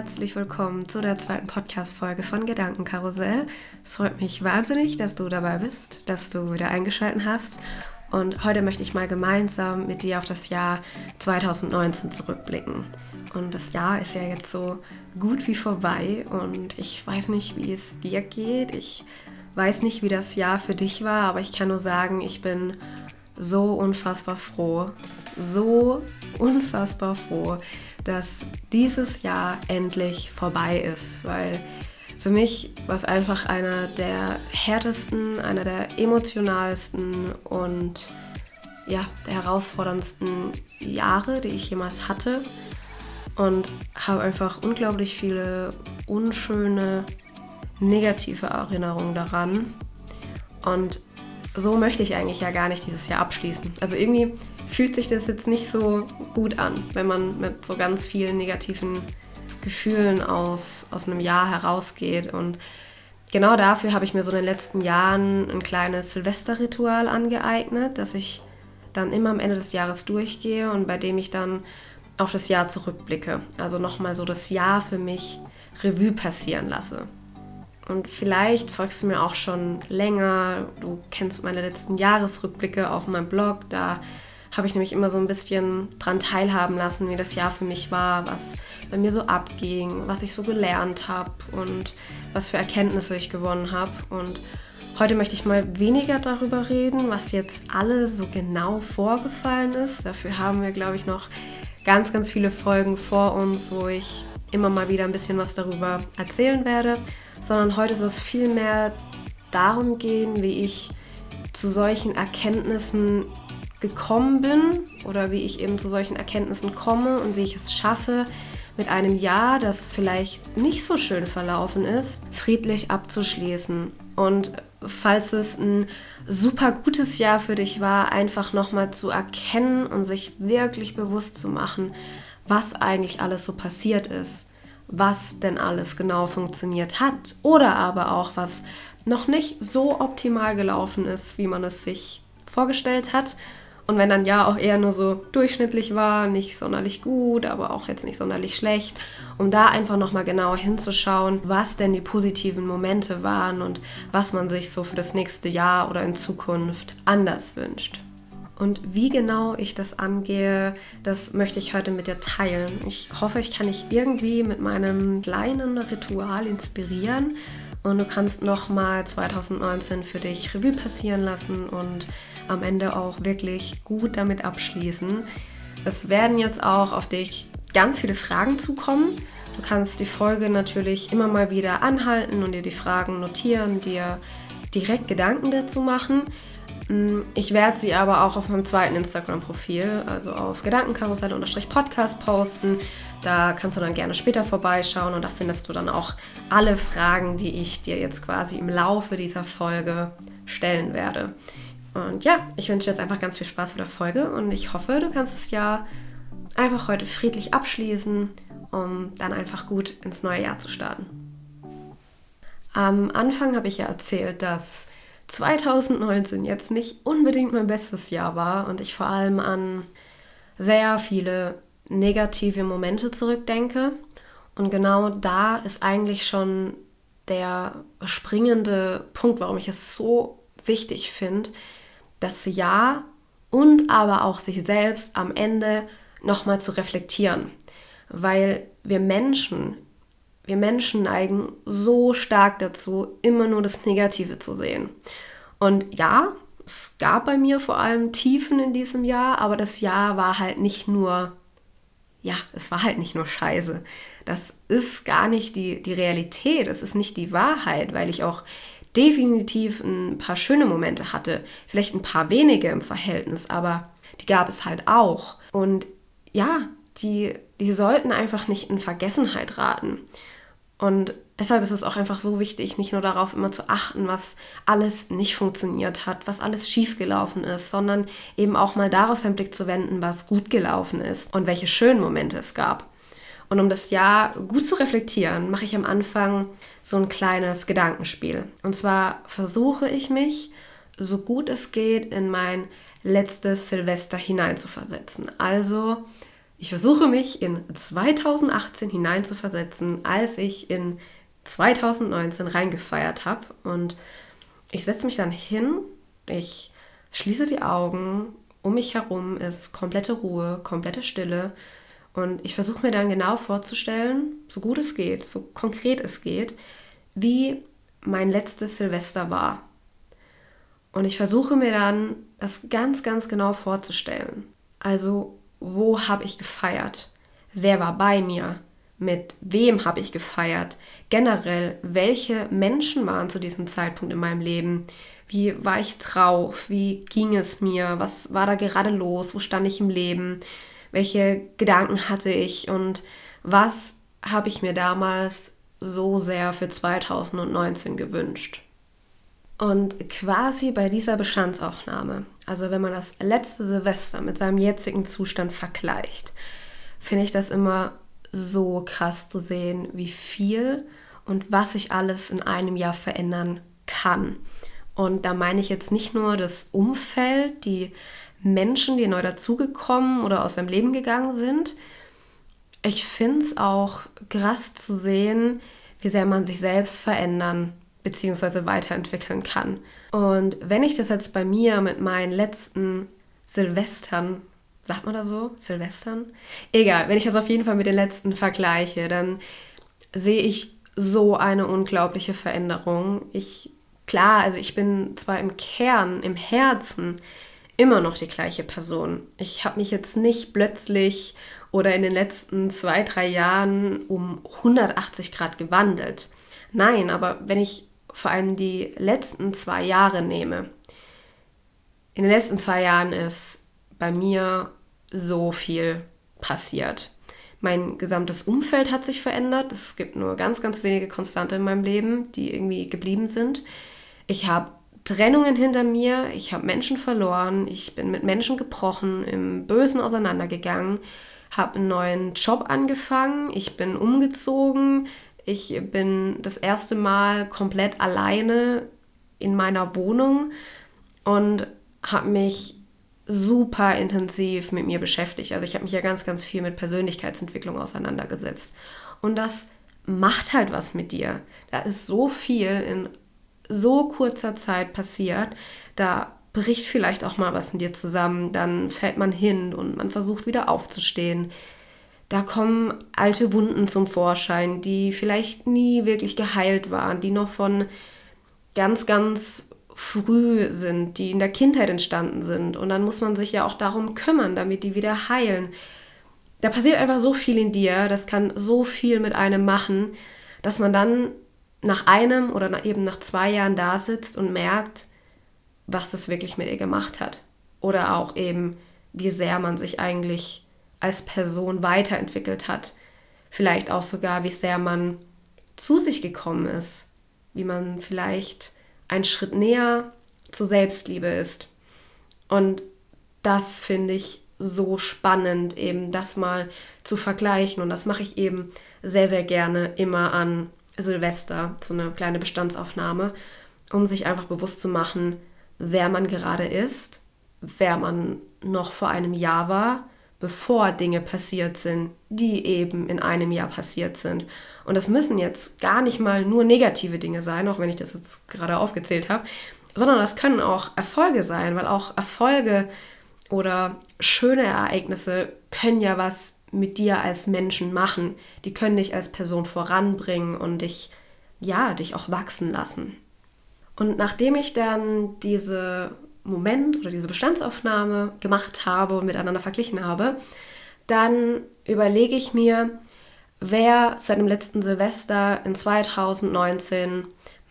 herzlich willkommen zu der zweiten Podcast-Folge von Gedankenkarussell. Es freut mich wahnsinnig, dass du dabei bist, dass du wieder eingeschaltet hast. Und heute möchte ich mal gemeinsam mit dir auf das Jahr 2019 zurückblicken. Und das Jahr ist ja jetzt so gut wie vorbei und ich weiß nicht, wie es dir geht. Ich weiß nicht, wie das Jahr für dich war, aber ich kann nur sagen, ich bin so unfassbar froh, so unfassbar froh, dass dieses Jahr endlich vorbei ist, weil für mich war es einfach einer der härtesten, einer der emotionalsten und ja, der herausforderndsten Jahre, die ich jemals hatte und habe einfach unglaublich viele unschöne, negative Erinnerungen daran. Und so möchte ich eigentlich ja gar nicht dieses Jahr abschließen. Also irgendwie fühlt sich das jetzt nicht so gut an, wenn man mit so ganz vielen negativen Gefühlen aus, aus einem Jahr herausgeht. Und genau dafür habe ich mir so in den letzten Jahren ein kleines Silvesterritual angeeignet, dass ich dann immer am Ende des Jahres durchgehe und bei dem ich dann auf das Jahr zurückblicke. Also nochmal so das Jahr für mich Revue passieren lasse. Und vielleicht folgst du mir auch schon länger. Du kennst meine letzten Jahresrückblicke auf meinem Blog. Da habe ich nämlich immer so ein bisschen dran teilhaben lassen, wie das Jahr für mich war, was bei mir so abging, was ich so gelernt habe und was für Erkenntnisse ich gewonnen habe. Und heute möchte ich mal weniger darüber reden, was jetzt alles so genau vorgefallen ist. Dafür haben wir, glaube ich, noch ganz, ganz viele Folgen vor uns, wo ich immer mal wieder ein bisschen was darüber erzählen werde sondern heute soll es vielmehr darum gehen, wie ich zu solchen Erkenntnissen gekommen bin oder wie ich eben zu solchen Erkenntnissen komme und wie ich es schaffe, mit einem Jahr, das vielleicht nicht so schön verlaufen ist, friedlich abzuschließen. Und falls es ein super gutes Jahr für dich war, einfach nochmal zu erkennen und sich wirklich bewusst zu machen, was eigentlich alles so passiert ist was denn alles genau funktioniert hat oder aber auch was noch nicht so optimal gelaufen ist, wie man es sich vorgestellt hat. Und wenn dann ja auch eher nur so durchschnittlich war, nicht sonderlich gut, aber auch jetzt nicht sonderlich schlecht, um da einfach nochmal genauer hinzuschauen, was denn die positiven Momente waren und was man sich so für das nächste Jahr oder in Zukunft anders wünscht. Und wie genau ich das angehe, das möchte ich heute mit dir teilen. Ich hoffe, ich kann dich irgendwie mit meinem kleinen Ritual inspirieren und du kannst nochmal 2019 für dich Revue passieren lassen und am Ende auch wirklich gut damit abschließen. Es werden jetzt auch auf dich ganz viele Fragen zukommen. Du kannst die Folge natürlich immer mal wieder anhalten und dir die Fragen notieren, dir direkt Gedanken dazu machen. Mm, ich werde sie aber auch auf meinem zweiten Instagram-Profil, also auf Gedankenkarussell-Podcast posten. Da kannst du dann gerne später vorbeischauen und da findest du dann auch alle Fragen, die ich dir jetzt quasi im Laufe dieser Folge stellen werde. Und ja, ich wünsche dir jetzt einfach ganz viel Spaß mit der Folge und ich hoffe, du kannst es ja einfach heute friedlich abschließen, um dann einfach gut ins neue Jahr zu starten. Am Anfang habe ich ja erzählt, dass 2019 jetzt nicht unbedingt mein bestes Jahr war und ich vor allem an sehr viele negative Momente zurückdenke. Und genau da ist eigentlich schon der springende Punkt, warum ich es so wichtig finde, das Jahr und aber auch sich selbst am Ende nochmal zu reflektieren. Weil wir Menschen, wir Menschen neigen so stark dazu, immer nur das Negative zu sehen. Und ja, es gab bei mir vor allem Tiefen in diesem Jahr, aber das Jahr war halt nicht nur, ja, es war halt nicht nur Scheiße. Das ist gar nicht die, die Realität, es ist nicht die Wahrheit, weil ich auch definitiv ein paar schöne Momente hatte, vielleicht ein paar wenige im Verhältnis, aber die gab es halt auch. Und ja, die, die sollten einfach nicht in Vergessenheit raten. Und deshalb ist es auch einfach so wichtig, nicht nur darauf immer zu achten, was alles nicht funktioniert hat, was alles schiefgelaufen ist, sondern eben auch mal darauf seinen Blick zu wenden, was gut gelaufen ist und welche schönen Momente es gab. Und um das Jahr gut zu reflektieren, mache ich am Anfang so ein kleines Gedankenspiel. Und zwar versuche ich mich, so gut es geht, in mein letztes Silvester hineinzuversetzen. Also Ich versuche mich in 2018 hineinzuversetzen, als ich in 2019 reingefeiert habe. Und ich setze mich dann hin, ich schließe die Augen, um mich herum ist komplette Ruhe, komplette Stille. Und ich versuche mir dann genau vorzustellen, so gut es geht, so konkret es geht, wie mein letztes Silvester war. Und ich versuche mir dann das ganz, ganz genau vorzustellen. Also, wo habe ich gefeiert? Wer war bei mir? Mit wem habe ich gefeiert? Generell, welche Menschen waren zu diesem Zeitpunkt in meinem Leben? Wie war ich drauf? Wie ging es mir? Was war da gerade los? Wo stand ich im Leben? Welche Gedanken hatte ich? Und was habe ich mir damals so sehr für 2019 gewünscht? Und quasi bei dieser Bestandsaufnahme, also wenn man das letzte Silvester mit seinem jetzigen Zustand vergleicht, finde ich das immer so krass zu sehen, wie viel und was sich alles in einem Jahr verändern kann. Und da meine ich jetzt nicht nur das Umfeld, die Menschen, die neu dazugekommen oder aus seinem Leben gegangen sind. Ich finde es auch krass zu sehen, wie sehr man sich selbst verändern beziehungsweise weiterentwickeln kann. Und wenn ich das jetzt bei mir mit meinen letzten Silvestern, sagt man da so? Silvestern? Egal, wenn ich das auf jeden Fall mit den letzten vergleiche, dann sehe ich so eine unglaubliche Veränderung. Ich, klar, also ich bin zwar im Kern, im Herzen immer noch die gleiche Person. Ich habe mich jetzt nicht plötzlich oder in den letzten zwei, drei Jahren um 180 Grad gewandelt. Nein, aber wenn ich vor allem die letzten zwei Jahre nehme, in den letzten zwei Jahren ist bei mir so viel passiert. Mein gesamtes Umfeld hat sich verändert. Es gibt nur ganz, ganz wenige Konstante in meinem Leben, die irgendwie geblieben sind. Ich habe Trennungen hinter mir, ich habe Menschen verloren, ich bin mit Menschen gebrochen, im Bösen auseinandergegangen, habe einen neuen Job angefangen, ich bin umgezogen, ich bin das erste Mal komplett alleine in meiner Wohnung und habe mich super intensiv mit mir beschäftigt. Also ich habe mich ja ganz, ganz viel mit Persönlichkeitsentwicklung auseinandergesetzt. Und das macht halt was mit dir. Da ist so viel in so kurzer Zeit passiert. Da bricht vielleicht auch mal was in dir zusammen. Dann fällt man hin und man versucht wieder aufzustehen da kommen alte Wunden zum Vorschein, die vielleicht nie wirklich geheilt waren, die noch von ganz, ganz früh sind, die in der Kindheit entstanden sind. Und dann muss man sich ja auch darum kümmern, damit die wieder heilen. Da passiert einfach so viel in dir, das kann so viel mit einem machen, dass man dann nach einem oder eben nach zwei Jahren da sitzt und merkt, was das wirklich mit ihr gemacht hat. Oder auch eben, wie sehr man sich eigentlich als Person weiterentwickelt hat. Vielleicht auch sogar, wie sehr man zu sich gekommen ist, wie man vielleicht einen Schritt näher zur Selbstliebe ist. Und das finde ich so spannend, eben das mal zu vergleichen. Und das mache ich eben sehr, sehr gerne immer an Silvester, so eine kleine Bestandsaufnahme, um sich einfach bewusst zu machen, wer man gerade ist, wer man noch vor einem Jahr war bevor Dinge passiert sind, die eben in einem Jahr passiert sind. Und das müssen jetzt gar nicht mal nur negative Dinge sein, auch wenn ich das jetzt gerade aufgezählt habe, sondern das können auch Erfolge sein, weil auch Erfolge oder schöne Ereignisse können ja was mit dir als Menschen machen. Die können dich als Person voranbringen und dich, ja, dich auch wachsen lassen. Und nachdem ich dann diese Moment oder diese Bestandsaufnahme gemacht habe und miteinander verglichen habe, dann überlege ich mir, wer seit dem letzten Silvester in 2019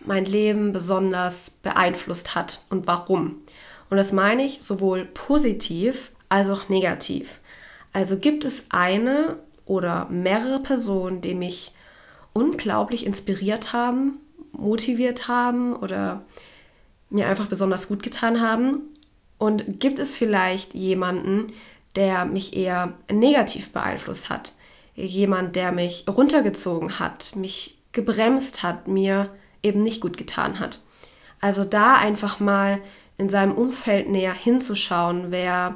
mein Leben besonders beeinflusst hat und warum. Und das meine ich sowohl positiv als auch negativ. Also gibt es eine oder mehrere Personen, die mich unglaublich inspiriert haben, motiviert haben oder mir einfach besonders gut getan haben? Und gibt es vielleicht jemanden, der mich eher negativ beeinflusst hat? Jemand, der mich runtergezogen hat, mich gebremst hat, mir eben nicht gut getan hat. Also da einfach mal in seinem Umfeld näher hinzuschauen, wer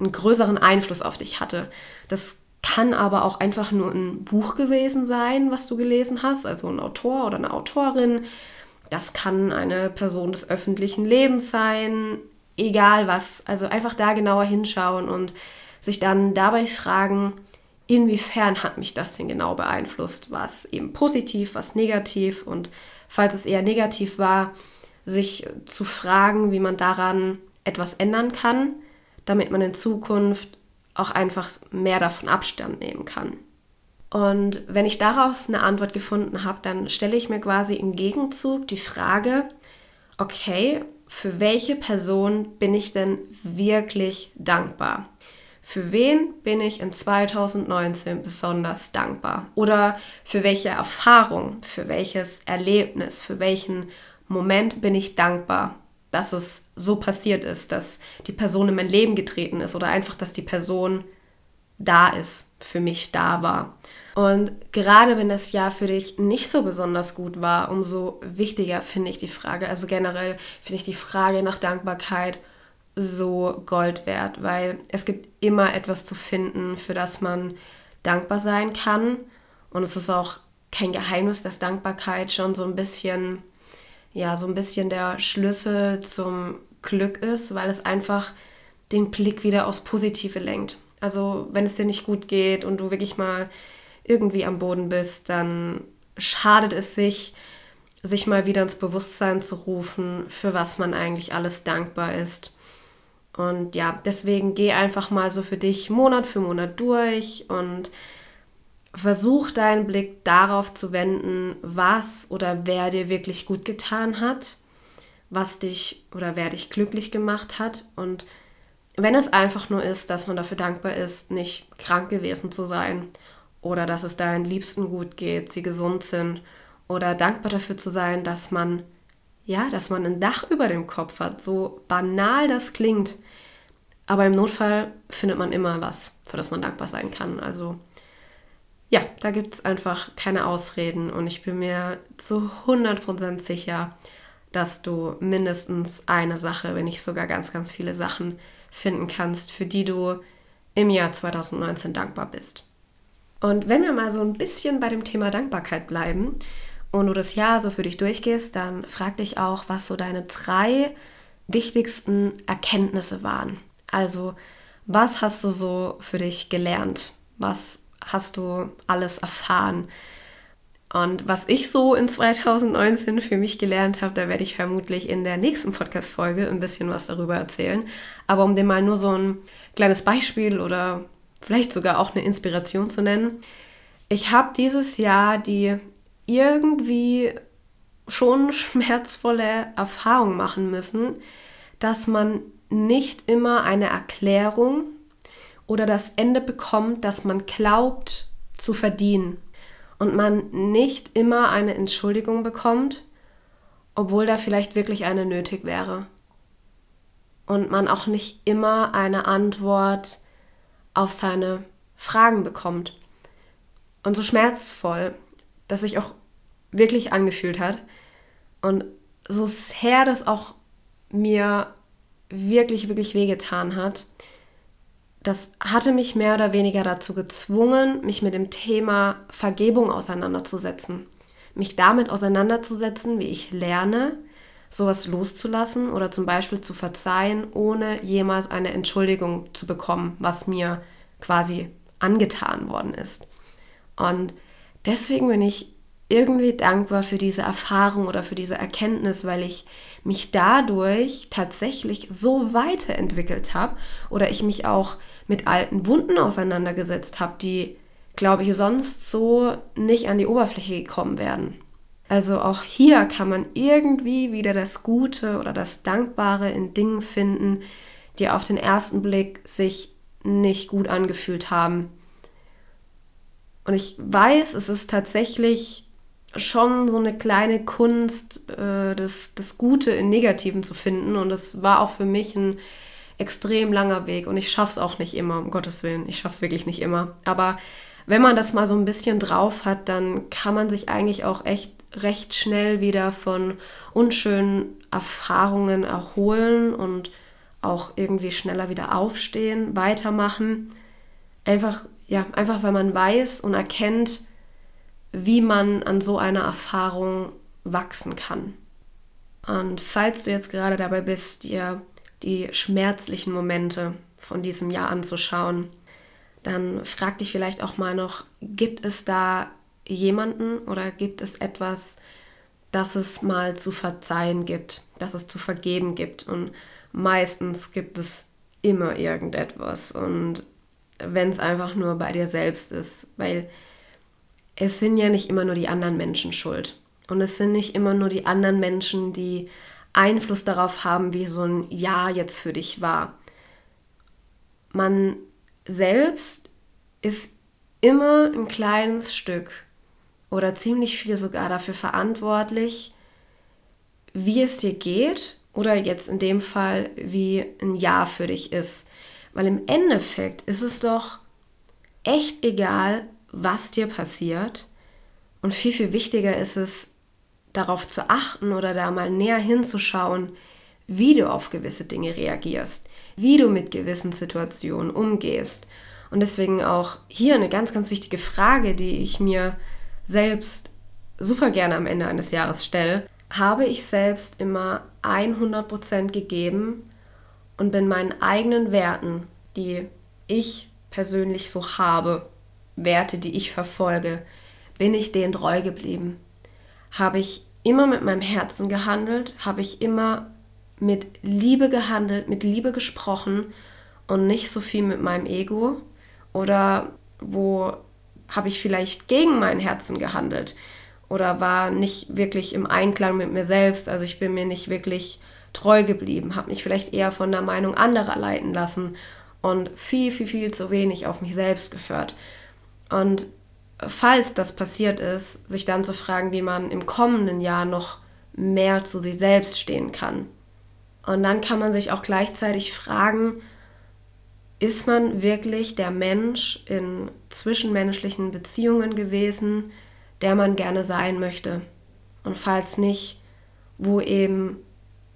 einen größeren Einfluss auf dich hatte. Das kann aber auch einfach nur ein Buch gewesen sein, was du gelesen hast, also ein Autor oder eine Autorin. Das kann eine Person des öffentlichen Lebens sein, egal was. Also einfach da genauer hinschauen und sich dann dabei fragen, inwiefern hat mich das denn genau beeinflusst? Was eben positiv, was negativ und falls es eher negativ war, sich zu fragen, wie man daran etwas ändern kann, damit man in Zukunft auch einfach mehr davon Abstand nehmen kann. Und wenn ich darauf eine Antwort gefunden habe, dann stelle ich mir quasi im Gegenzug die Frage, okay, für welche Person bin ich denn wirklich dankbar? Für wen bin ich in 2019 besonders dankbar? Oder für welche Erfahrung, für welches Erlebnis, für welchen Moment bin ich dankbar? dass es so passiert ist, dass die Person in mein Leben getreten ist oder einfach, dass die Person da ist, für mich da war. Und gerade wenn das Jahr für dich nicht so besonders gut war, umso wichtiger finde ich die Frage. Also generell finde ich die Frage nach Dankbarkeit so Gold wert, weil es gibt immer etwas zu finden, für das man dankbar sein kann. Und es ist auch kein Geheimnis, dass Dankbarkeit schon so ein bisschen ja so ein bisschen der Schlüssel zum Glück ist, weil es einfach den Blick wieder aufs Positive lenkt. Also wenn es dir nicht gut geht und du wirklich mal irgendwie am Boden bist, dann schadet es sich, sich mal wieder ins Bewusstsein zu rufen, für was man eigentlich alles dankbar ist. Und ja, deswegen geh einfach mal so für dich Monat für Monat durch und versuch deinen Blick darauf zu wenden, was oder wer dir wirklich gut getan hat, was dich oder wer dich glücklich gemacht hat. Und wenn es einfach nur ist, dass man dafür dankbar ist, nicht krank gewesen zu sein oder dass es deinen Liebsten gut geht, sie gesund sind oder dankbar dafür zu sein, dass man ja, dass man ein Dach über dem Kopf hat, so banal das klingt, aber im Notfall findet man immer was, für das man dankbar sein kann. Also ja, da gibt es einfach keine Ausreden und ich bin mir zu 100% sicher, dass du mindestens eine Sache, wenn nicht sogar ganz, ganz viele Sachen finden kannst, für die du im Jahr 2019 dankbar bist. Und wenn wir mal so ein bisschen bei dem Thema Dankbarkeit bleiben und du das Jahr so für dich durchgehst, dann frag dich auch, was so deine drei wichtigsten Erkenntnisse waren. Also, was hast du so für dich gelernt? Was hast du alles erfahren. Und was ich so in 2019 für mich gelernt habe, da werde ich vermutlich in der nächsten Podcast-Folge ein bisschen was darüber erzählen. Aber um dir mal nur so ein kleines Beispiel oder vielleicht sogar auch eine Inspiration zu nennen. Ich habe dieses Jahr die irgendwie schon schmerzvolle Erfahrung machen müssen, dass man nicht immer eine Erklärung oder das Ende bekommt, das man glaubt zu verdienen und man nicht immer eine Entschuldigung bekommt, obwohl da vielleicht wirklich eine nötig wäre. Und man auch nicht immer eine Antwort auf seine Fragen bekommt. Und so schmerzvoll, dass sich auch wirklich angefühlt hat. Und so sehr das auch mir wirklich, wirklich wehgetan hat, das hatte mich mehr oder weniger dazu gezwungen, mich mit dem Thema Vergebung auseinanderzusetzen. Mich damit auseinanderzusetzen, wie ich lerne, sowas loszulassen oder zum Beispiel zu verzeihen, ohne jemals eine Entschuldigung zu bekommen, was mir quasi angetan worden ist. Und deswegen bin ich irgendwie dankbar für diese Erfahrung oder für diese Erkenntnis, weil ich mich dadurch tatsächlich so weiterentwickelt habe oder ich mich auch mit alten Wunden auseinandergesetzt habe, die, glaube ich, sonst so nicht an die Oberfläche gekommen wären. Also auch hier kann man irgendwie wieder das Gute oder das Dankbare in Dingen finden, die auf den ersten Blick sich nicht gut angefühlt haben. Und ich weiß, es ist tatsächlich schon so eine kleine Kunst, äh, das, das Gute in Negativen zu finden. Und es war auch für mich ein extrem langer Weg. Und ich schaffe es auch nicht immer, um Gottes Willen. Ich schaffe es wirklich nicht immer. Aber wenn man das mal so ein bisschen drauf hat, dann kann man sich eigentlich auch echt recht schnell wieder von unschönen Erfahrungen erholen und auch irgendwie schneller wieder aufstehen, weitermachen. Einfach, ja, einfach weil man weiß und erkennt, wie man an so einer Erfahrung wachsen kann. Und falls du jetzt gerade dabei bist, dir die schmerzlichen Momente von diesem Jahr anzuschauen, dann frag dich vielleicht auch mal noch, gibt es da jemanden oder gibt es etwas, das es mal zu verzeihen gibt, dass es zu vergeben gibt. Und meistens gibt es immer irgendetwas. Und wenn es einfach nur bei dir selbst ist, weil es sind ja nicht immer nur die anderen Menschen schuld. Und es sind nicht immer nur die anderen Menschen, die Einfluss darauf haben, wie so ein Ja jetzt für dich war. Man selbst ist immer ein kleines Stück oder ziemlich viel sogar dafür verantwortlich, wie es dir geht oder jetzt in dem Fall, wie ein Ja für dich ist. Weil im Endeffekt ist es doch echt egal, was dir passiert. Und viel, viel wichtiger ist es, darauf zu achten oder da mal näher hinzuschauen, wie du auf gewisse Dinge reagierst, wie du mit gewissen Situationen umgehst. Und deswegen auch hier eine ganz, ganz wichtige Frage, die ich mir selbst super gerne am Ende eines Jahres stelle. Habe ich selbst immer 100% gegeben und bin meinen eigenen Werten, die ich persönlich so habe, Werte, die ich verfolge, bin ich denen treu geblieben? Habe ich immer mit meinem Herzen gehandelt? Habe ich immer mit Liebe gehandelt, mit Liebe gesprochen und nicht so viel mit meinem Ego? Oder wo habe ich vielleicht gegen mein Herzen gehandelt? Oder war nicht wirklich im Einklang mit mir selbst? Also ich bin mir nicht wirklich treu geblieben, habe mich vielleicht eher von der Meinung anderer leiten lassen und viel, viel, viel zu wenig auf mich selbst gehört. Und falls das passiert ist, sich dann zu fragen, wie man im kommenden Jahr noch mehr zu sich selbst stehen kann. Und dann kann man sich auch gleichzeitig fragen, ist man wirklich der Mensch in zwischenmenschlichen Beziehungen gewesen, der man gerne sein möchte? Und falls nicht, wo eben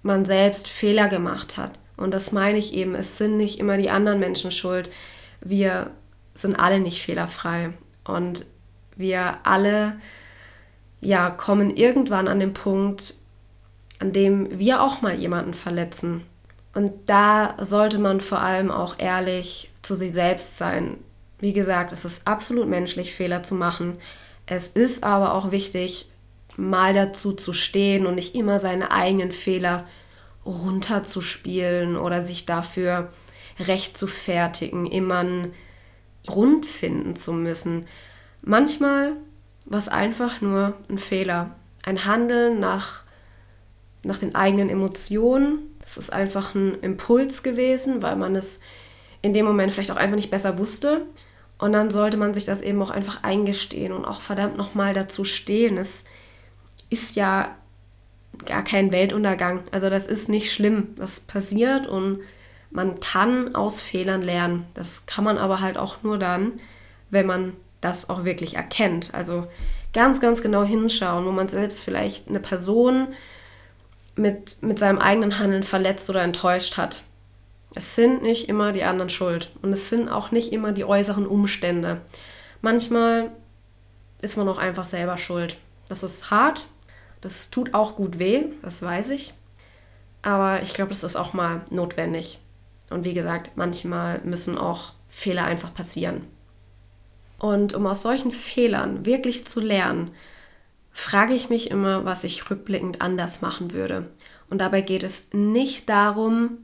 man selbst Fehler gemacht hat. Und das meine ich eben, es sind nicht immer die anderen Menschen schuld. Wir sind alle nicht fehlerfrei. Und wir alle ja, kommen irgendwann an den Punkt, an dem wir auch mal jemanden verletzen. Und da sollte man vor allem auch ehrlich zu sich selbst sein. Wie gesagt, es ist absolut menschlich, Fehler zu machen. Es ist aber auch wichtig, mal dazu zu stehen und nicht immer seine eigenen Fehler runterzuspielen oder sich dafür recht zu fertigen, immer einen Grund finden zu müssen. Manchmal war es einfach nur ein Fehler, ein Handeln nach, nach den eigenen Emotionen. Es ist einfach ein Impuls gewesen, weil man es in dem Moment vielleicht auch einfach nicht besser wusste. Und dann sollte man sich das eben auch einfach eingestehen und auch verdammt nochmal dazu stehen. Es ist ja gar kein Weltuntergang. Also das ist nicht schlimm. Das passiert und man kann aus Fehlern lernen. Das kann man aber halt auch nur dann, wenn man das auch wirklich erkennt. Also ganz, ganz genau hinschauen, wo man selbst vielleicht eine Person mit, mit seinem eigenen Handeln verletzt oder enttäuscht hat. Es sind nicht immer die anderen schuld und es sind auch nicht immer die äußeren Umstände. Manchmal ist man auch einfach selber schuld. Das ist hart, das tut auch gut weh, das weiß ich. Aber ich glaube, das ist auch mal notwendig. Und wie gesagt, manchmal müssen auch Fehler einfach passieren. Und um aus solchen Fehlern wirklich zu lernen, frage ich mich immer, was ich rückblickend anders machen würde. Und dabei geht es nicht darum,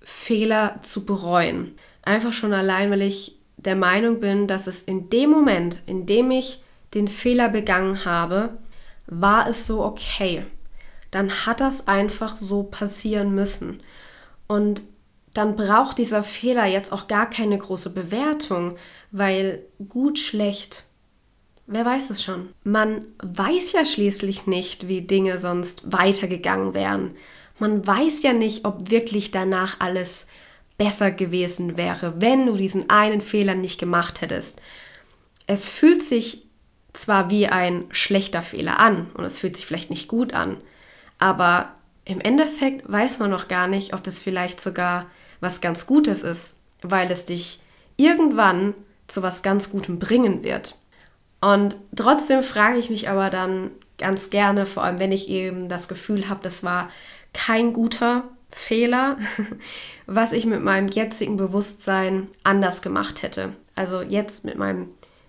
Fehler zu bereuen. Einfach schon allein, weil ich der Meinung bin, dass es in dem Moment, in dem ich den Fehler begangen habe, war es so okay. Dann hat das einfach so passieren müssen. Und dann braucht dieser Fehler jetzt auch gar keine große Bewertung, weil gut, schlecht, wer weiß es schon. Man weiß ja schließlich nicht, wie Dinge sonst weitergegangen wären. Man weiß ja nicht, ob wirklich danach alles besser gewesen wäre, wenn du diesen einen Fehler nicht gemacht hättest. Es fühlt sich zwar wie ein schlechter Fehler an und es fühlt sich vielleicht nicht gut an, aber im Endeffekt weiß man noch gar nicht, ob das vielleicht sogar was ganz Gutes ist, weil es dich irgendwann zu was ganz Gutem bringen wird. Und trotzdem frage ich mich aber dann ganz gerne, vor allem wenn ich eben das Gefühl habe, das war kein guter Fehler, was ich mit meinem jetzigen Bewusstsein anders gemacht hätte. Also jetzt mit, meinem,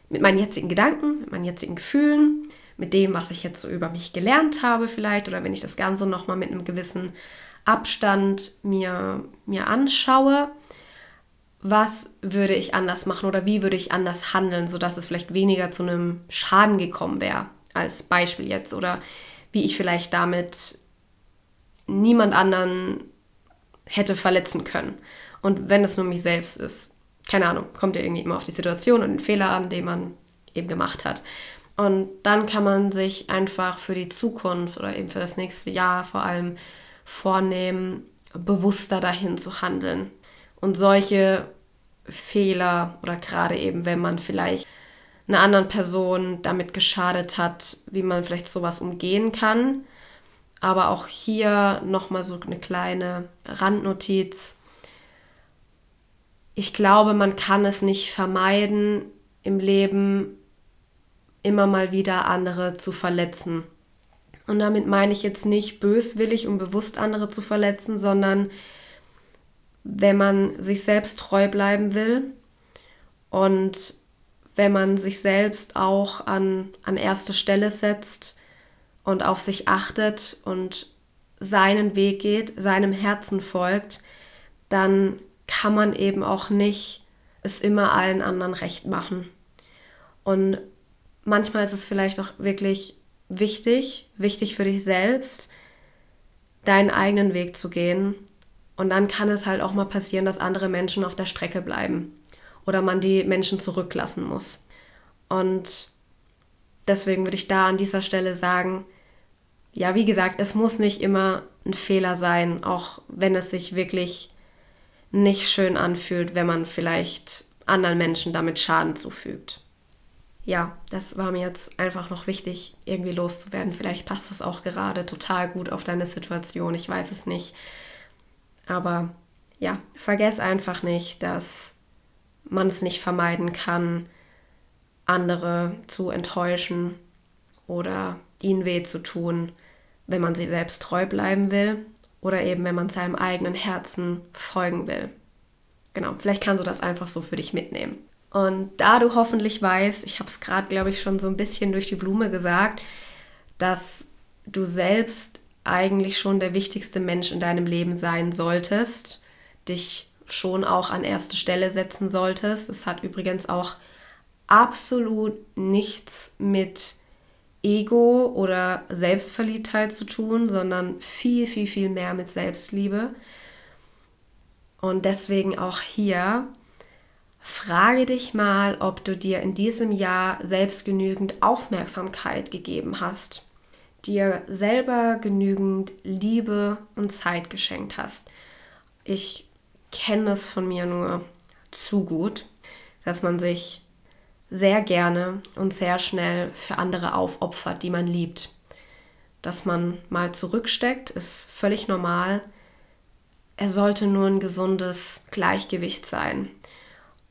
mit meinen jetzigen Gedanken, mit meinen jetzigen Gefühlen, mit dem, was ich jetzt so über mich gelernt habe vielleicht oder wenn ich das Ganze nochmal mit einem gewissen Abstand mir, mir anschaue, was würde ich anders machen oder wie würde ich anders handeln, sodass es vielleicht weniger zu einem Schaden gekommen wäre, als Beispiel jetzt, oder wie ich vielleicht damit niemand anderen hätte verletzen können. Und wenn es nur mich selbst ist, keine Ahnung, kommt ja irgendwie immer auf die Situation und den Fehler an, den man eben gemacht hat. Und dann kann man sich einfach für die Zukunft oder eben für das nächste Jahr vor allem vornehmen, bewusster dahin zu handeln. Und solche Fehler oder gerade eben, wenn man vielleicht einer anderen Person damit geschadet hat, wie man vielleicht sowas umgehen kann. Aber auch hier nochmal so eine kleine Randnotiz. Ich glaube, man kann es nicht vermeiden, im Leben immer mal wieder andere zu verletzen. Und damit meine ich jetzt nicht böswillig und bewusst andere zu verletzen, sondern wenn man sich selbst treu bleiben will und wenn man sich selbst auch an, an erste Stelle setzt und auf sich achtet und seinen Weg geht, seinem Herzen folgt, dann kann man eben auch nicht es immer allen anderen recht machen. Und manchmal ist es vielleicht auch wirklich wichtig, wichtig für dich selbst, deinen eigenen Weg zu gehen. Und dann kann es halt auch mal passieren, dass andere Menschen auf der Strecke bleiben oder man die Menschen zurücklassen muss. Und deswegen würde ich da an dieser Stelle sagen, ja, wie gesagt, es muss nicht immer ein Fehler sein, auch wenn es sich wirklich nicht schön anfühlt, wenn man vielleicht anderen Menschen damit Schaden zufügt. Ja, das war mir jetzt einfach noch wichtig, irgendwie loszuwerden. Vielleicht passt das auch gerade total gut auf deine Situation, ich weiß es nicht. Aber ja, vergess einfach nicht, dass man es nicht vermeiden kann, andere zu enttäuschen oder ihnen weh zu tun wenn man sie selbst treu bleiben will oder eben wenn man seinem eigenen Herzen folgen will. Genau, vielleicht kannst du das einfach so für dich mitnehmen. Und da du hoffentlich weißt, ich habe es gerade, glaube ich, schon so ein bisschen durch die Blume gesagt, dass du selbst eigentlich schon der wichtigste Mensch in deinem Leben sein solltest, dich schon auch an erste Stelle setzen solltest. Es hat übrigens auch absolut nichts mit Ego oder Selbstverliebtheit zu tun, sondern viel, viel, viel mehr mit Selbstliebe. Und deswegen auch hier, frage dich mal, ob du dir in diesem Jahr selbst genügend Aufmerksamkeit gegeben hast, dir selber genügend Liebe und Zeit geschenkt hast. Ich kenne es von mir nur zu gut, dass man sich sehr gerne und sehr schnell für andere aufopfert, die man liebt. Dass man mal zurücksteckt, ist völlig normal. Er sollte nur ein gesundes Gleichgewicht sein.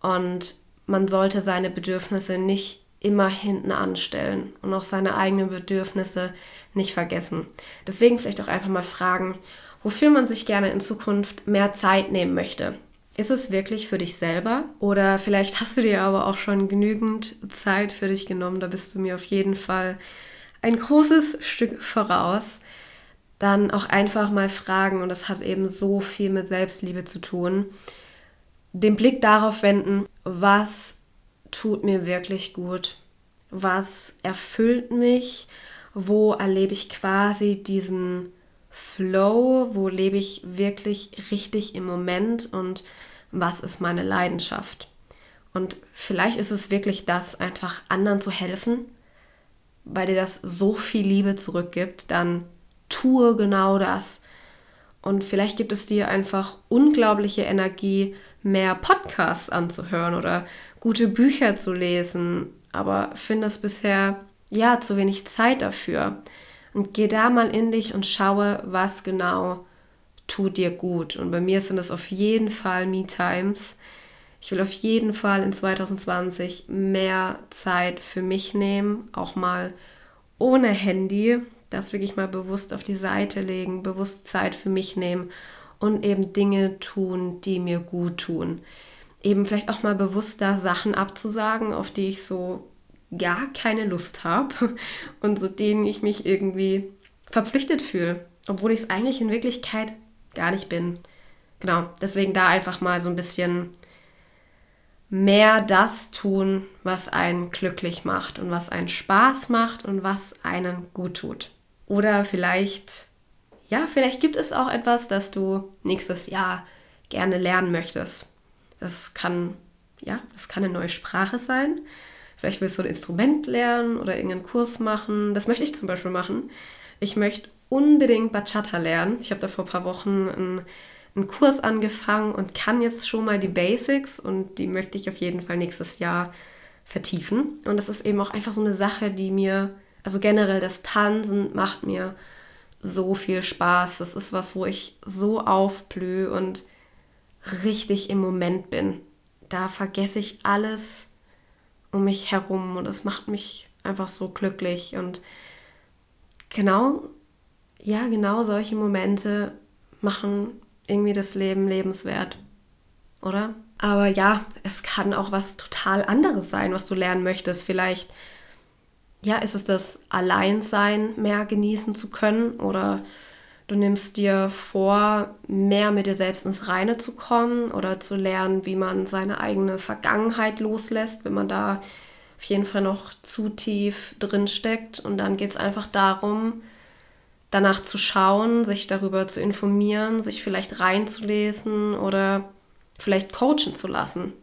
Und man sollte seine Bedürfnisse nicht immer hinten anstellen und auch seine eigenen Bedürfnisse nicht vergessen. Deswegen vielleicht auch einfach mal fragen, wofür man sich gerne in Zukunft mehr Zeit nehmen möchte. Ist es wirklich für dich selber? Oder vielleicht hast du dir aber auch schon genügend Zeit für dich genommen. Da bist du mir auf jeden Fall ein großes Stück voraus. Dann auch einfach mal fragen, und das hat eben so viel mit Selbstliebe zu tun, den Blick darauf wenden, was tut mir wirklich gut? Was erfüllt mich? Wo erlebe ich quasi diesen Flow? Wo lebe ich wirklich richtig im Moment? Und was ist meine Leidenschaft? Und vielleicht ist es wirklich das, einfach anderen zu helfen, weil dir das so viel Liebe zurückgibt, dann tue genau das. Und vielleicht gibt es dir einfach unglaubliche Energie, mehr Podcasts anzuhören oder gute Bücher zu lesen, aber findest bisher ja zu wenig Zeit dafür. Und geh da mal in dich und schaue, was genau tut dir gut. Und bei mir sind es auf jeden Fall Me-Times. Ich will auf jeden Fall in 2020 mehr Zeit für mich nehmen, auch mal ohne Handy, das wirklich mal bewusst auf die Seite legen, bewusst Zeit für mich nehmen und eben Dinge tun, die mir gut tun. Eben vielleicht auch mal bewusster Sachen abzusagen, auf die ich so gar keine Lust habe und so denen ich mich irgendwie verpflichtet fühle, obwohl ich es eigentlich in Wirklichkeit gar nicht bin. Genau, deswegen da einfach mal so ein bisschen mehr das tun, was einen glücklich macht und was einen Spaß macht und was einen gut tut. Oder vielleicht, ja, vielleicht gibt es auch etwas, das du nächstes Jahr gerne lernen möchtest. Das kann, ja, das kann eine neue Sprache sein. Vielleicht willst du ein Instrument lernen oder irgendeinen Kurs machen. Das möchte ich zum Beispiel machen. Ich möchte unbedingt Bachata lernen. Ich habe da vor ein paar Wochen einen, einen Kurs angefangen und kann jetzt schon mal die Basics und die möchte ich auf jeden Fall nächstes Jahr vertiefen. Und das ist eben auch einfach so eine Sache, die mir, also generell das Tanzen macht mir so viel Spaß. Das ist was, wo ich so aufblühe und richtig im Moment bin. Da vergesse ich alles um mich herum und es macht mich einfach so glücklich und genau ja, genau solche Momente machen irgendwie das Leben lebenswert, oder? Aber ja, es kann auch was total anderes sein, was du lernen möchtest. Vielleicht, ja, ist es das Alleinsein mehr genießen zu können oder du nimmst dir vor, mehr mit dir selbst ins Reine zu kommen oder zu lernen, wie man seine eigene Vergangenheit loslässt, wenn man da auf jeden Fall noch zu tief drin steckt. Und dann geht es einfach darum, danach zu schauen, sich darüber zu informieren, sich vielleicht reinzulesen oder vielleicht coachen zu lassen.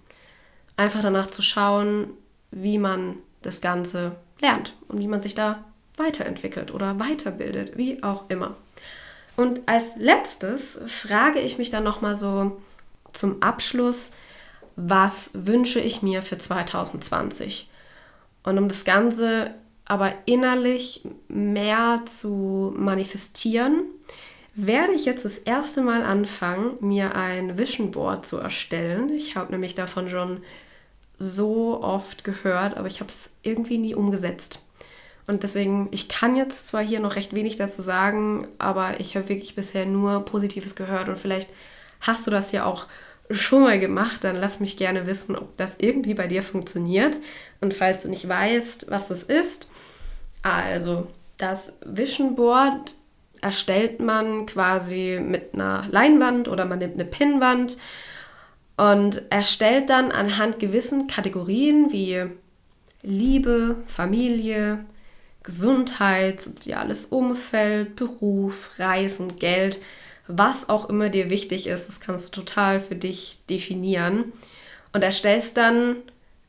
Einfach danach zu schauen, wie man das Ganze lernt und wie man sich da weiterentwickelt oder weiterbildet, wie auch immer. Und als letztes frage ich mich dann nochmal so zum Abschluss, was wünsche ich mir für 2020? Und um das Ganze aber innerlich mehr zu manifestieren, werde ich jetzt das erste Mal anfangen, mir ein Vision Board zu erstellen. Ich habe nämlich davon schon so oft gehört, aber ich habe es irgendwie nie umgesetzt. Und deswegen, ich kann jetzt zwar hier noch recht wenig dazu sagen, aber ich habe wirklich bisher nur Positives gehört und vielleicht hast du das ja auch schon mal gemacht, dann lass mich gerne wissen, ob das irgendwie bei dir funktioniert. Und falls du nicht weißt, was das ist, also das Vision Board erstellt man quasi mit einer Leinwand oder man nimmt eine Pinnwand und erstellt dann anhand gewissen Kategorien wie Liebe, Familie, Gesundheit, soziales Umfeld, Beruf, Reisen, Geld, was auch immer dir wichtig ist, das kannst du total für dich definieren. Und erstellst dann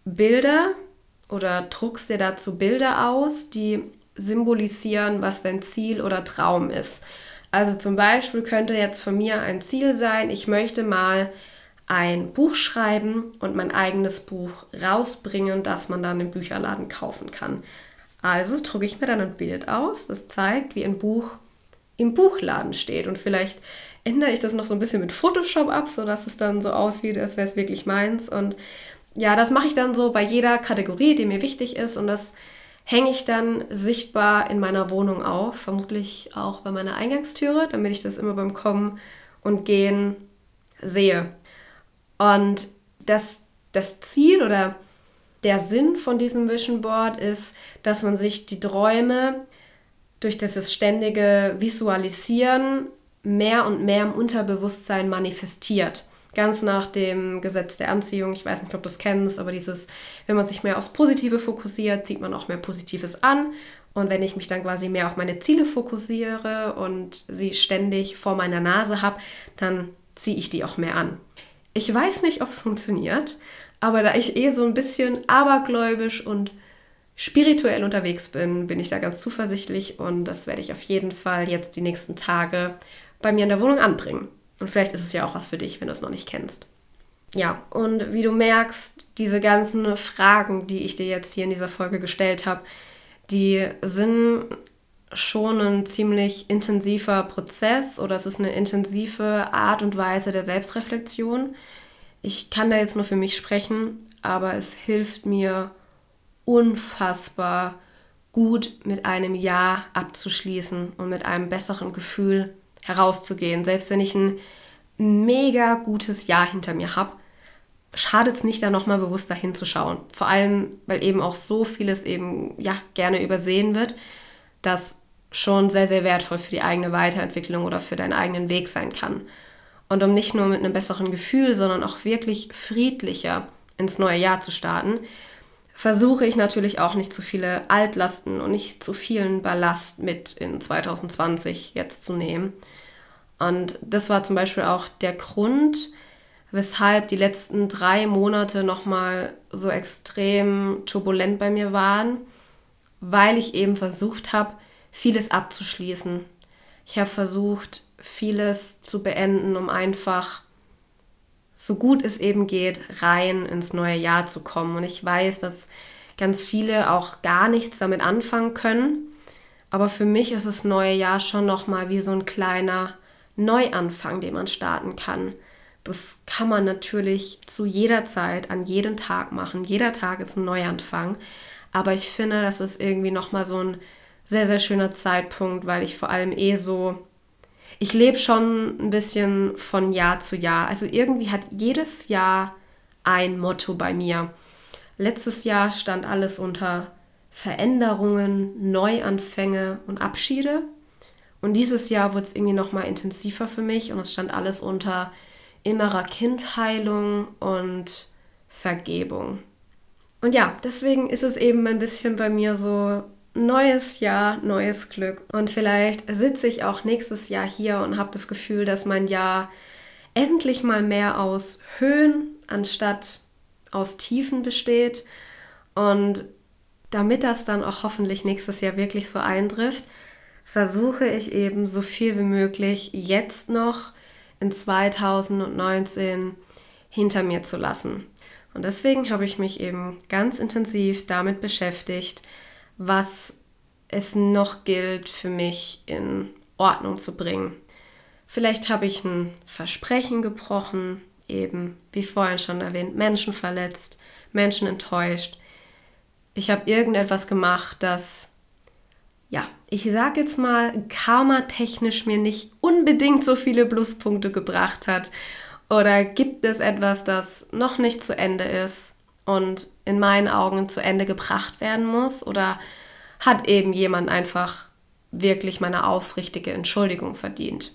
Bilder oder druckst dir dazu Bilder aus, die symbolisieren, was dein Ziel oder Traum ist. Also zum Beispiel könnte jetzt von mir ein Ziel sein, ich möchte mal ein Buch schreiben und mein eigenes Buch rausbringen, das man dann im Bücherladen kaufen kann. Also drucke ich mir dann ein Bild aus, das zeigt, wie ein Buch im Buchladen steht. Und vielleicht ändere ich das noch so ein bisschen mit Photoshop ab, sodass es dann so aussieht, als wäre es wirklich meins. Und ja, das mache ich dann so bei jeder Kategorie, die mir wichtig ist. Und das hänge ich dann sichtbar in meiner Wohnung auf, vermutlich auch bei meiner Eingangstüre, damit ich das immer beim Kommen und Gehen sehe. Und das, das Ziel oder der Sinn von diesem Vision Board ist, dass man sich die Träume durch dieses ständige Visualisieren mehr und mehr im Unterbewusstsein manifestiert. Ganz nach dem Gesetz der Anziehung. Ich weiß nicht, ob du es kennst, aber dieses, wenn man sich mehr aufs Positive fokussiert, zieht man auch mehr Positives an. Und wenn ich mich dann quasi mehr auf meine Ziele fokussiere und sie ständig vor meiner Nase habe, dann ziehe ich die auch mehr an. Ich weiß nicht, ob es funktioniert, aber da ich eh so ein bisschen abergläubisch und spirituell unterwegs bin, bin ich da ganz zuversichtlich und das werde ich auf jeden Fall jetzt die nächsten Tage bei mir in der Wohnung anbringen. Und vielleicht ist es ja auch was für dich, wenn du es noch nicht kennst. Ja, und wie du merkst, diese ganzen Fragen, die ich dir jetzt hier in dieser Folge gestellt habe, die sind schon ein ziemlich intensiver Prozess oder es ist eine intensive Art und Weise der Selbstreflexion. Ich kann da jetzt nur für mich sprechen, aber es hilft mir unfassbar gut mit einem Ja abzuschließen und mit einem besseren Gefühl herauszugehen. Selbst wenn ich ein mega gutes Ja hinter mir habe, schadet es nicht, da nochmal bewusster hinzuschauen. Vor allem, weil eben auch so vieles eben ja gerne übersehen wird, dass schon sehr, sehr wertvoll für die eigene Weiterentwicklung oder für deinen eigenen Weg sein kann. Und um nicht nur mit einem besseren Gefühl, sondern auch wirklich friedlicher ins neue Jahr zu starten, versuche ich natürlich auch nicht zu viele Altlasten und nicht zu vielen Ballast mit in 2020 jetzt zu nehmen. Und das war zum Beispiel auch der Grund, weshalb die letzten drei Monate nochmal so extrem turbulent bei mir waren, weil ich eben versucht habe, vieles abzuschließen. Ich habe versucht, vieles zu beenden, um einfach so gut es eben geht, rein ins neue Jahr zu kommen. Und ich weiß, dass ganz viele auch gar nichts damit anfangen können. Aber für mich ist das neue Jahr schon nochmal wie so ein kleiner Neuanfang, den man starten kann. Das kann man natürlich zu jeder Zeit, an jedem Tag machen. Jeder Tag ist ein Neuanfang. Aber ich finde, das ist irgendwie nochmal so ein sehr, sehr schöner Zeitpunkt, weil ich vor allem eh so, ich lebe schon ein bisschen von Jahr zu Jahr. Also irgendwie hat jedes Jahr ein Motto bei mir. Letztes Jahr stand alles unter Veränderungen, Neuanfänge und Abschiede. Und dieses Jahr wurde es irgendwie nochmal intensiver für mich und es stand alles unter innerer Kindheilung und Vergebung. Und ja, deswegen ist es eben ein bisschen bei mir so neues Jahr, neues Glück. Und vielleicht sitze ich auch nächstes Jahr hier und habe das Gefühl, dass mein Jahr endlich mal mehr aus Höhen anstatt aus Tiefen besteht. Und damit das dann auch hoffentlich nächstes Jahr wirklich so eintrifft, versuche ich eben so viel wie möglich jetzt noch in 2019 hinter mir zu lassen. Und deswegen habe ich mich eben ganz intensiv damit beschäftigt, was es noch gilt für mich in Ordnung zu bringen. Vielleicht habe ich ein Versprechen gebrochen, eben wie vorhin schon erwähnt, Menschen verletzt, Menschen enttäuscht. Ich habe irgendetwas gemacht, das, ja, ich sage jetzt mal, karmatechnisch mir nicht unbedingt so viele Pluspunkte gebracht hat. Oder gibt es etwas, das noch nicht zu Ende ist und in meinen Augen zu Ende gebracht werden muss? Oder hat eben jemand einfach wirklich meine aufrichtige Entschuldigung verdient?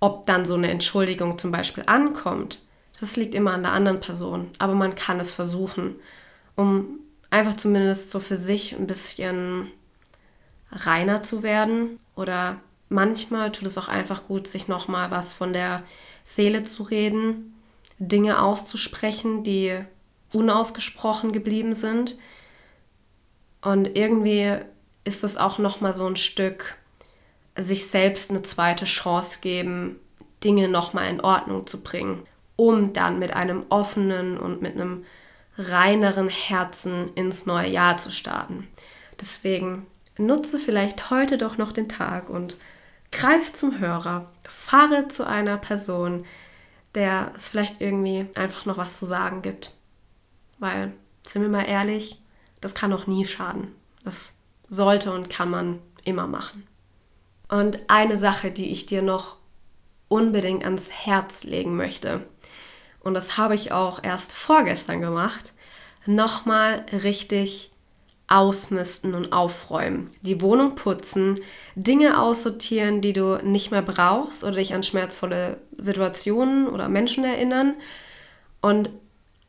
Ob dann so eine Entschuldigung zum Beispiel ankommt, das liegt immer an der anderen Person. Aber man kann es versuchen, um einfach zumindest so für sich ein bisschen reiner zu werden. Oder manchmal tut es auch einfach gut, sich nochmal was von der Seele zu reden, Dinge auszusprechen, die unausgesprochen geblieben sind. Und irgendwie ist es auch noch mal so ein Stück sich selbst eine zweite Chance geben, Dinge noch mal in Ordnung zu bringen, um dann mit einem offenen und mit einem reineren Herzen ins neue Jahr zu starten. Deswegen nutze vielleicht heute doch noch den Tag und greif zum Hörer, fahre zu einer Person, der es vielleicht irgendwie einfach noch was zu sagen gibt. Weil, sind wir mal ehrlich, das kann auch nie schaden. Das sollte und kann man immer machen. Und eine Sache, die ich dir noch unbedingt ans Herz legen möchte, und das habe ich auch erst vorgestern gemacht, nochmal richtig ausmisten und aufräumen, die Wohnung putzen, Dinge aussortieren, die du nicht mehr brauchst oder dich an schmerzvolle Situationen oder Menschen erinnern und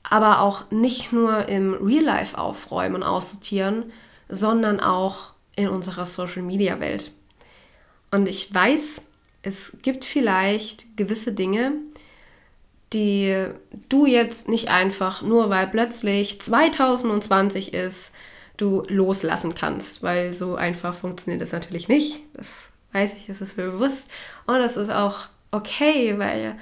aber auch nicht nur im Real Life aufräumen und aussortieren, sondern auch in unserer Social Media Welt. Und ich weiß, es gibt vielleicht gewisse Dinge, die du jetzt nicht einfach nur weil plötzlich 2020 ist, du loslassen kannst, weil so einfach funktioniert das natürlich nicht. Das weiß ich, das ist mir bewusst. Und das ist auch okay, weil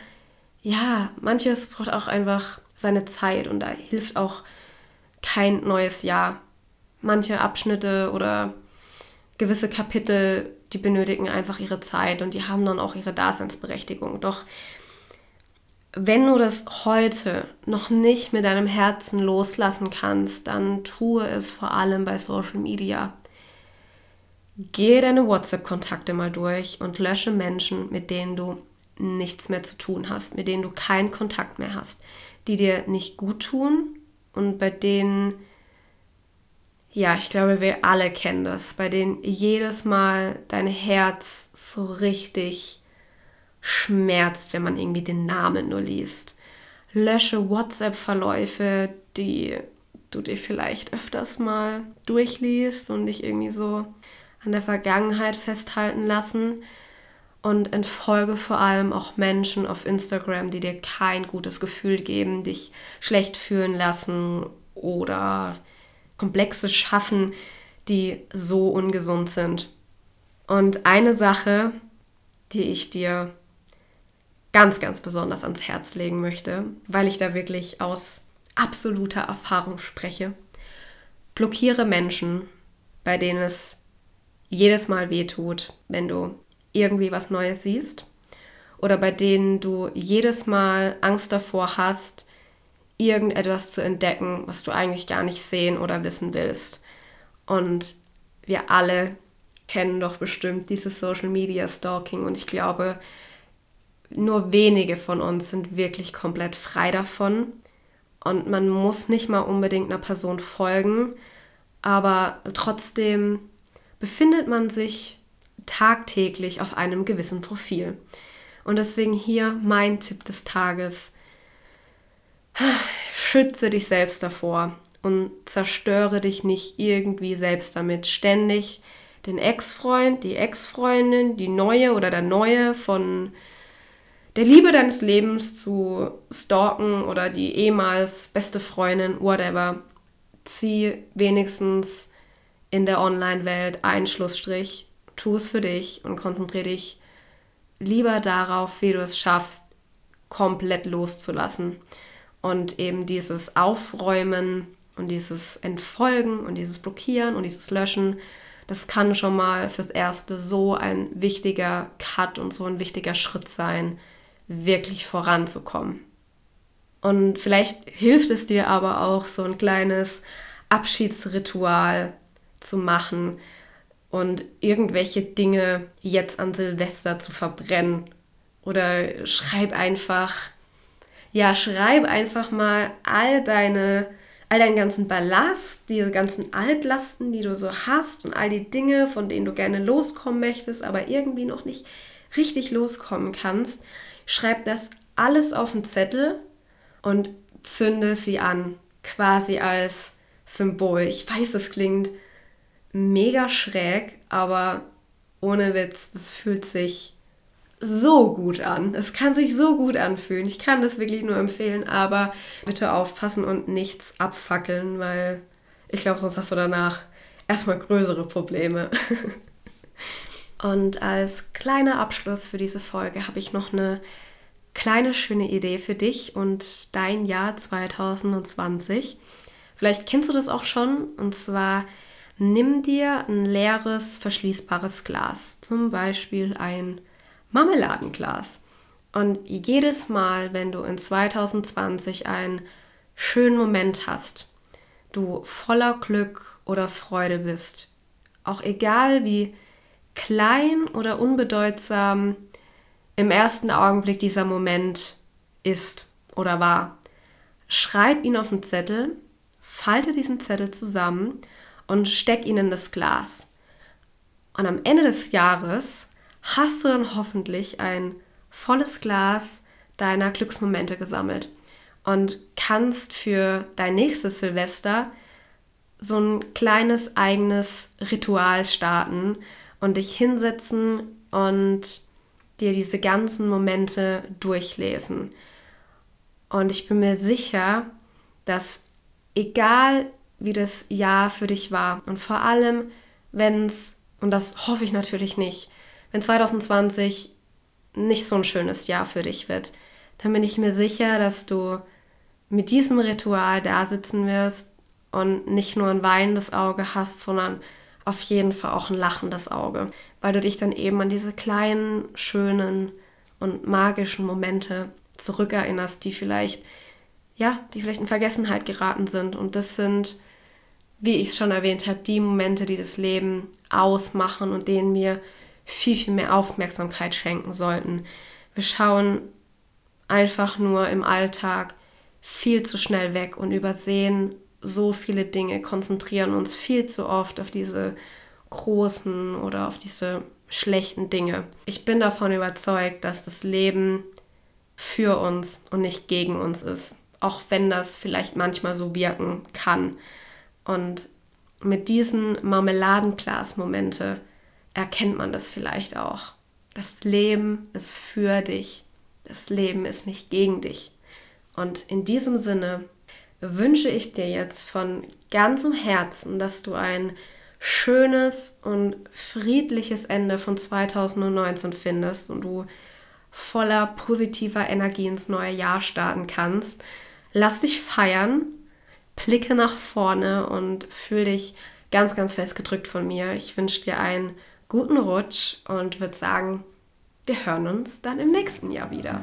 ja, manches braucht auch einfach seine Zeit und da hilft auch kein neues Jahr. Manche Abschnitte oder gewisse Kapitel, die benötigen einfach ihre Zeit und die haben dann auch ihre Daseinsberechtigung. Doch wenn du das heute noch nicht mit deinem Herzen loslassen kannst, dann tue es vor allem bei Social Media. Gehe deine WhatsApp-Kontakte mal durch und lösche Menschen, mit denen du nichts mehr zu tun hast, mit denen du keinen Kontakt mehr hast, die dir nicht gut tun und bei denen, ja, ich glaube, wir alle kennen das, bei denen jedes Mal dein Herz so richtig schmerzt, wenn man irgendwie den Namen nur liest. Lösche WhatsApp-Verläufe, die du dir vielleicht öfters mal durchliest und dich irgendwie so an der Vergangenheit festhalten lassen. Und entfolge vor allem auch Menschen auf Instagram, die dir kein gutes Gefühl geben, dich schlecht fühlen lassen oder Komplexe schaffen, die so ungesund sind. Und eine Sache, die ich dir ganz, ganz besonders ans Herz legen möchte, weil ich da wirklich aus absoluter Erfahrung spreche. Blockiere Menschen, bei denen es jedes Mal wehtut, wenn du irgendwie was Neues siehst oder bei denen du jedes Mal Angst davor hast, irgendetwas zu entdecken, was du eigentlich gar nicht sehen oder wissen willst. Und wir alle kennen doch bestimmt dieses Social Media Stalking und ich glaube, nur wenige von uns sind wirklich komplett frei davon. Und man muss nicht mal unbedingt einer Person folgen, aber trotzdem befindet man sich tagtäglich auf einem gewissen Profil. Und deswegen hier mein Tipp des Tages. Schütze dich selbst davor und zerstöre dich nicht irgendwie selbst damit. Ständig den Ex-Freund, die Ex-Freundin, die neue oder der neue von der Liebe deines Lebens zu stalken oder die ehemals beste Freundin, whatever, zieh wenigstens in der Online-Welt einen Schlussstrich, tu es für dich und konzentriere dich lieber darauf, wie du es schaffst, komplett loszulassen. Und eben dieses Aufräumen und dieses Entfolgen und dieses Blockieren und dieses Löschen, das kann schon mal fürs Erste so ein wichtiger Cut und so ein wichtiger Schritt sein, wirklich voranzukommen. Und vielleicht hilft es dir aber auch, so ein kleines Abschiedsritual zu machen und irgendwelche Dinge jetzt an Silvester zu verbrennen. Oder schreib einfach, ja, schreib einfach mal all deine, all deinen ganzen Ballast, diese ganzen Altlasten, die du so hast und all die Dinge, von denen du gerne loskommen möchtest, aber irgendwie noch nicht richtig loskommen kannst, schreib das alles auf einen Zettel und zünde sie an, quasi als Symbol. Ich weiß, das klingt mega schräg, aber ohne Witz, das fühlt sich so gut an. Es kann sich so gut anfühlen. Ich kann das wirklich nur empfehlen, aber bitte aufpassen und nichts abfackeln, weil ich glaube, sonst hast du danach erstmal größere Probleme. Und als kleiner Abschluss für diese Folge habe ich noch eine kleine schöne Idee für dich und dein Jahr 2020. Vielleicht kennst du das auch schon und zwar nimm dir ein leeres, verschließbares Glas, zum Beispiel ein Marmeladenglas. Und jedes Mal, wenn du in 2020 einen schönen Moment hast, du voller Glück oder Freude bist, auch egal wie klein oder unbedeutsam im ersten Augenblick dieser Moment ist oder war. Schreib ihn auf den Zettel, falte diesen Zettel zusammen und steck ihn in das Glas. Und am Ende des Jahres hast du dann hoffentlich ein volles Glas deiner Glücksmomente gesammelt und kannst für dein nächstes Silvester so ein kleines eigenes Ritual starten, und dich hinsetzen und dir diese ganzen Momente durchlesen. Und ich bin mir sicher, dass egal wie das Jahr für dich war und vor allem, wenn es, und das hoffe ich natürlich nicht, wenn 2020 nicht so ein schönes Jahr für dich wird, dann bin ich mir sicher, dass du mit diesem Ritual da sitzen wirst und nicht nur ein weinendes Auge hast, sondern auf jeden Fall auch ein lachendes Auge, weil du dich dann eben an diese kleinen, schönen und magischen Momente zurückerinnerst, die vielleicht, ja, die vielleicht in Vergessenheit geraten sind. Und das sind, wie ich es schon erwähnt habe, die Momente, die das Leben ausmachen und denen wir viel, viel mehr Aufmerksamkeit schenken sollten. Wir schauen einfach nur im Alltag viel zu schnell weg und übersehen so viele Dinge, konzentrieren uns viel zu oft auf diese großen oder auf diese schlechten Dinge. Ich bin davon überzeugt, dass das Leben für uns und nicht gegen uns ist, auch wenn das vielleicht manchmal so wirken kann. Und mit diesen Marmeladenglas-Momente erkennt man das vielleicht auch. Das Leben ist für dich. Das Leben ist nicht gegen dich. Und in diesem Sinne wünsche ich dir jetzt von ganzem Herzen, dass du ein schönes und friedliches Ende von 2019 findest und du voller positiver Energie ins neue Jahr starten kannst. Lass dich feiern, blicke nach vorne und fühl dich ganz, ganz fest gedrückt von mir. Ich wünsche dir einen guten Rutsch und würde sagen, wir hören uns dann im nächsten Jahr wieder.